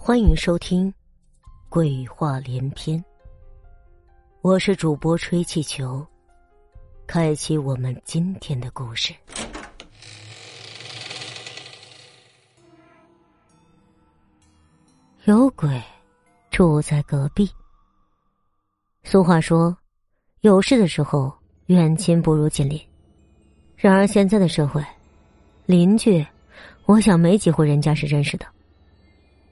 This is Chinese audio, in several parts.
欢迎收听《鬼话连篇》，我是主播吹气球，开启我们今天的故事。有鬼住在隔壁。俗话说，有事的时候远亲不如近邻。然而现在的社会，邻居，我想没几户人家是认识的。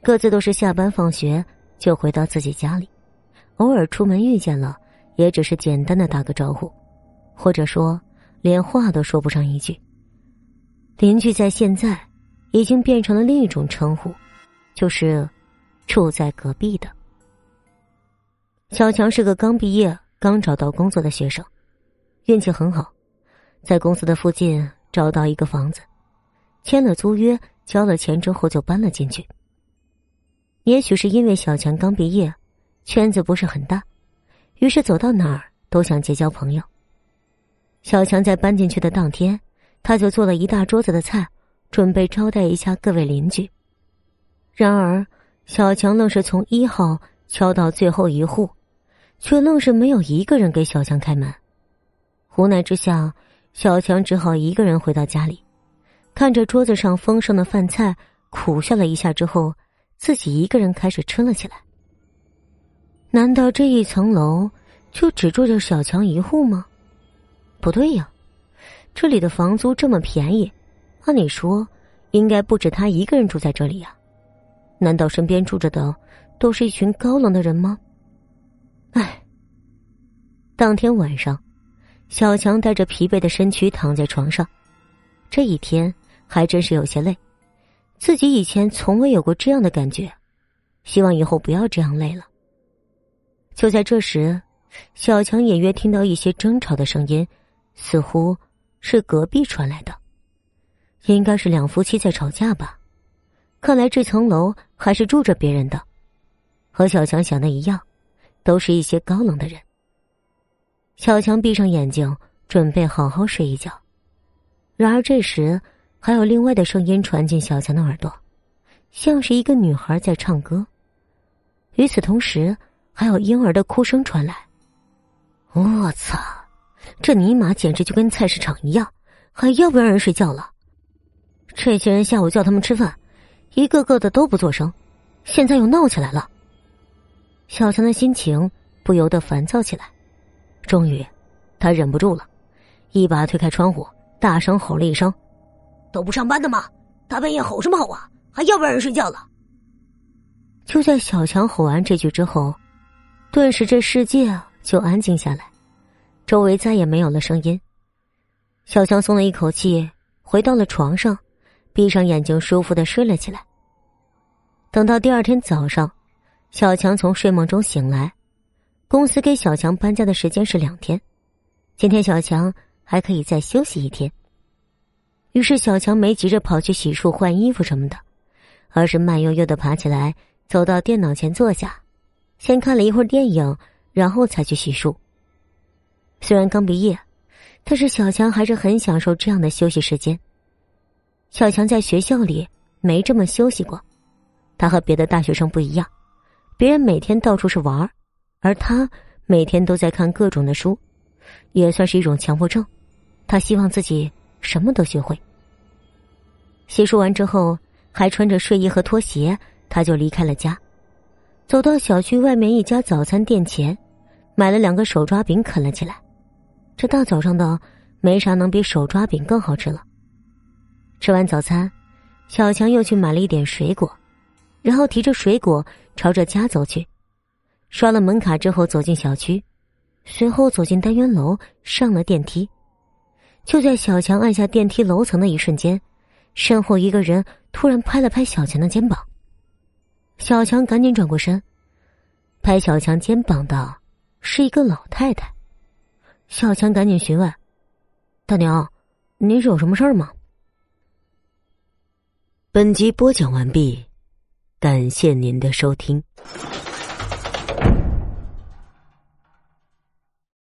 各自都是下班放学就回到自己家里，偶尔出门遇见了，也只是简单的打个招呼，或者说连话都说不上一句。邻居在现在已经变成了另一种称呼，就是住在隔壁的。小强是个刚毕业、刚找到工作的学生，运气很好，在公司的附近找到一个房子，签了租约，交了钱之后就搬了进去。也许是因为小强刚毕业，圈子不是很大，于是走到哪儿都想结交朋友。小强在搬进去的当天，他就做了一大桌子的菜，准备招待一下各位邻居。然而，小强愣是从一号敲到最后一户，却愣是没有一个人给小强开门。无奈之下，小强只好一个人回到家里，看着桌子上丰盛的饭菜，苦笑了一下之后。自己一个人开始吃了起来。难道这一层楼就只住着小强一户吗？不对呀，这里的房租这么便宜，按理说应该不止他一个人住在这里呀。难道身边住着的都是一群高冷的人吗？唉。当天晚上，小强带着疲惫的身躯躺在床上，这一天还真是有些累。自己以前从未有过这样的感觉，希望以后不要这样累了。就在这时，小强隐约听到一些争吵的声音，似乎是隔壁传来的，应该是两夫妻在吵架吧。看来这层楼还是住着别人的，和小强想的一样，都是一些高冷的人。小强闭上眼睛，准备好好睡一觉，然而这时。还有另外的声音传进小强的耳朵，像是一个女孩在唱歌。与此同时，还有婴儿的哭声传来。我操！这尼玛简直就跟菜市场一样，还要不让人睡觉了？这些人下午叫他们吃饭，一个个的都不做声，现在又闹起来了。小强的心情不由得烦躁起来。终于，他忍不住了，一把推开窗户，大声吼了一声。都不上班的吗？大半夜吼什么吼啊？还要不让人睡觉了？就在小强吼完这句之后，顿时这世界就安静下来，周围再也没有了声音。小强松了一口气，回到了床上，闭上眼睛，舒服的睡了起来。等到第二天早上，小强从睡梦中醒来，公司给小强搬家的时间是两天，今天小强还可以再休息一天。于是，小强没急着跑去洗漱、换衣服什么的，而是慢悠悠的爬起来，走到电脑前坐下，先看了一会儿电影，然后才去洗漱。虽然刚毕业，但是小强还是很享受这样的休息时间。小强在学校里没这么休息过，他和别的大学生不一样，别人每天到处是玩，而他每天都在看各种的书，也算是一种强迫症。他希望自己什么都学会。洗漱完之后，还穿着睡衣和拖鞋，他就离开了家，走到小区外面一家早餐店前，买了两个手抓饼啃了起来。这大早上的，没啥能比手抓饼更好吃了。吃完早餐，小强又去买了一点水果，然后提着水果朝着家走去。刷了门卡之后，走进小区，随后走进单元楼，上了电梯。就在小强按下电梯楼层的一瞬间。身后一个人突然拍了拍小强的肩膀，小强赶紧转过身，拍小强肩膀的是一个老太太。小强赶紧询问：“大娘，您是有什么事儿吗？”本集播讲完毕，感谢您的收听。